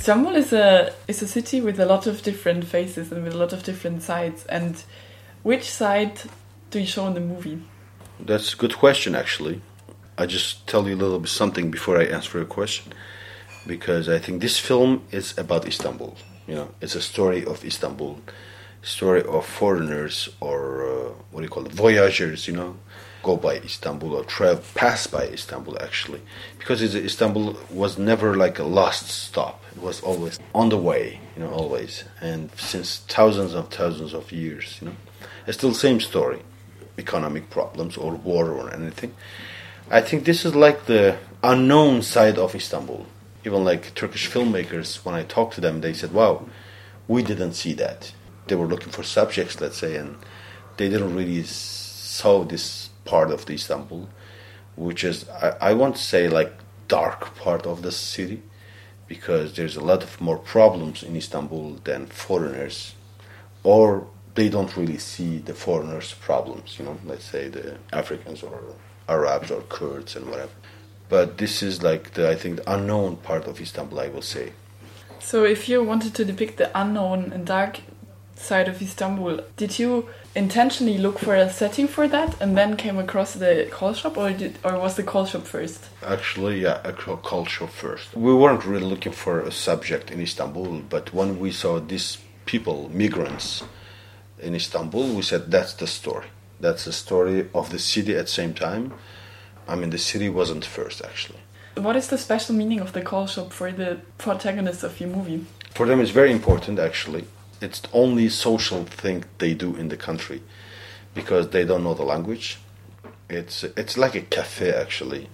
Istanbul is a is a city with a lot of different faces and with a lot of different sides. And which side do you show in the movie? That's a good question, actually. I just tell you a little bit something before I answer your question, because I think this film is about Istanbul. You know, it's a story of Istanbul, story of foreigners or uh, what do you call it, voyagers. You know, go by Istanbul or travel pass by Istanbul actually, because Istanbul was never like a last stop. It was always on the way. You know, always, and since thousands of thousands of years. You know, it's still the same story, economic problems or war or anything I think this is like the unknown side of Istanbul. Even like Turkish filmmakers, when I talked to them, they said, "Wow, we didn't see that." They were looking for subjects, let's say, and they didn't really saw this part of the Istanbul, which is I, I want to say like dark part of the city, because there's a lot of more problems in Istanbul than foreigners, or they don't really see the foreigners' problems. You know, let's say the Africans or Arabs or Kurds and whatever. But this is like the I think the unknown part of Istanbul, I will say. So, if you wanted to depict the unknown and dark side of Istanbul, did you intentionally look for a setting for that and then came across the call shop, or did, or was the call shop first? Actually, yeah, a call shop first. We weren't really looking for a subject in Istanbul, but when we saw these people, migrants, in Istanbul, we said that's the story. That's the story of the city at the same time. I mean, the city wasn't first, actually. What is the special meaning of the call shop for the protagonists of your movie? For them, it's very important, actually. It's the only social thing they do in the country because they don't know the language. It's, it's like a cafe, actually,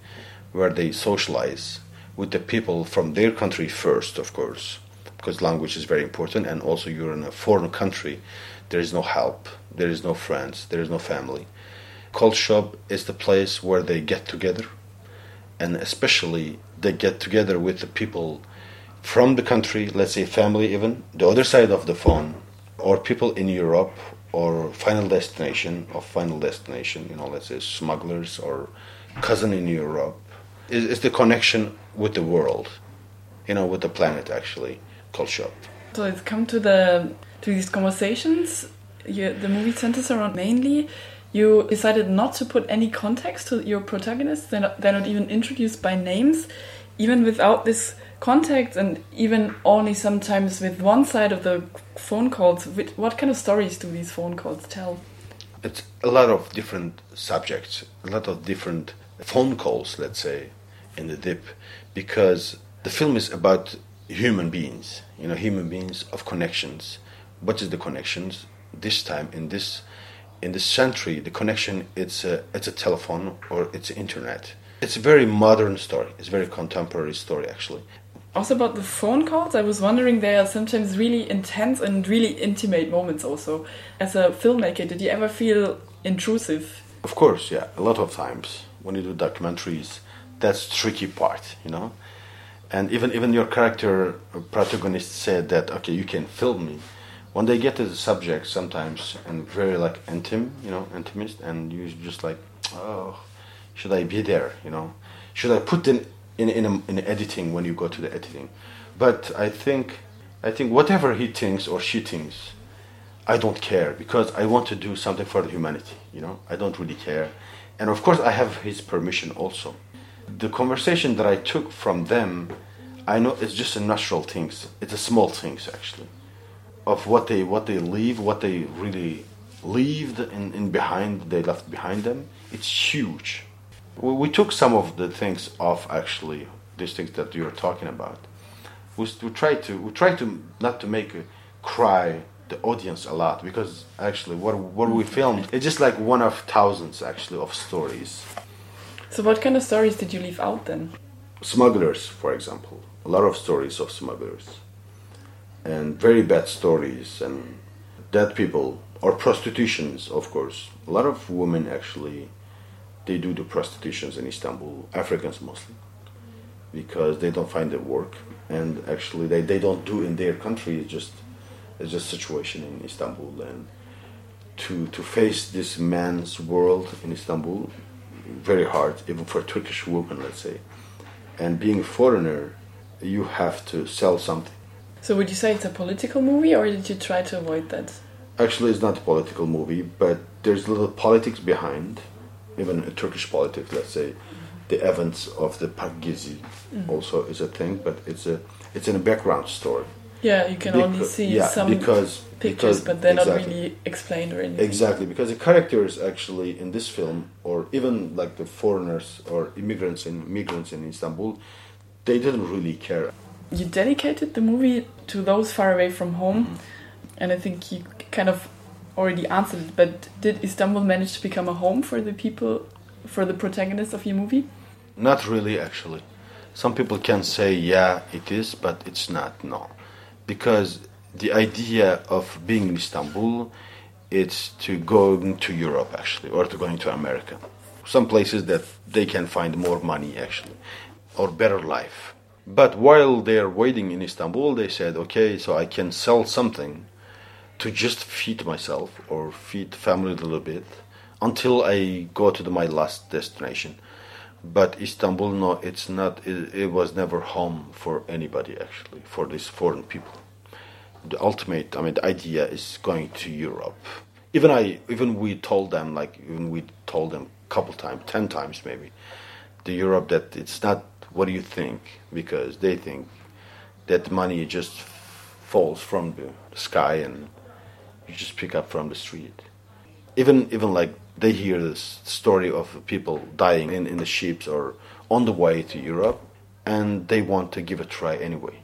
where they socialize with the people from their country first, of course, because language is very important, and also you're in a foreign country there is no help, there is no friends, there is no family. Call shop is the place where they get together, and especially they get together with the people from the country, let's say family even, the other side of the phone, or people in Europe, or final destination of final destination, you know, let's say smugglers or cousin in Europe. Is the connection with the world, you know, with the planet actually, call shop. So it's come to the to these conversations, you, the movie centers around mainly. You decided not to put any context to your protagonists. They're not, they're not even introduced by names, even without this context, and even only sometimes with one side of the phone calls. What kind of stories do these phone calls tell? It's a lot of different subjects, a lot of different phone calls, let's say, in the dip, because the film is about human beings, you know, human beings of connections. What is the connections? This time in this in this century the connection it's a it's a telephone or it's internet. It's a very modern story. It's a very contemporary story actually also about the phone calls i was wondering they are sometimes really intense and really intimate moments also. As a filmmaker did you ever feel intrusive? Of course yeah a lot of times when you do documentaries that's tricky part you know? And even even your character uh, protagonist said that okay you can film me. When they get to the subject sometimes and very like intimate, you know, intimate, and you just like, oh, should I be there? You know, should I put in in in, a, in editing when you go to the editing? But I think I think whatever he thinks or she thinks, I don't care because I want to do something for the humanity. You know, I don't really care, and of course I have his permission also. The conversation that I took from them, I know it's just a natural things. It's a small things actually of what they what they leave, what they really leave in, in behind, they left behind them. It's huge. We, we took some of the things off actually, these things that you're talking about. We, we try to we try to not to make a cry the audience a lot because actually what what we filmed it's just like one of thousands actually of stories. So what kind of stories did you leave out then? Smugglers, for example. A lot of stories of smugglers and very bad stories and dead people or prostitutions of course a lot of women actually they do the prostitutions in istanbul africans mostly because they don't find the work. And actually they, they don't do in their country. It's just it's just situation in istanbul. And to to face this man's world in istanbul very hard even for turkish women let's say. And being a foreigner you have to sell something. So would you say it's a political movie, or did you try to avoid that? Actually, it's not a political movie, but there's a little politics behind, even a Turkish politics. Let's say, the events of the Park Gezi also is a thing, but it's a it's in a background story. Yeah, you can only see yeah, some because pictures, because- but they're not really explained or anything. Exactly, because the characters actually in this film, or even like the foreigners or immigrants and migrants in Istanbul, they didn't really care. You dedicated the movie to those far away from home, Mm-hmm. and I think you kind of already answered it. But did Istanbul manage to become a home for the people, for the protagonists of your movie? Not really, actually. Some people can say, yeah, it is, but it's not, no. Because the idea of being in Istanbul is to go to Europe, actually, or to going to America. Some places that they can find more money, actually, or better life. But while they're waiting in Istanbul, they said, okay, so I can sell something to just feed myself or feed family a little bit until I go to the, my last destination. But Istanbul, no, it's not. It, it was never home for anybody actually, for these foreign people. The ultimate, I mean, the idea is going to Europe. Even I, even we told them, like, even we told them a couple times, ten times maybe, the Europe that it's not. What do you think? Because they think that money just falls from the sky and you just pick up from the street. Even even like they hear this story of people dying in, in the ships or on the way to Europe and they want to give a try anyway.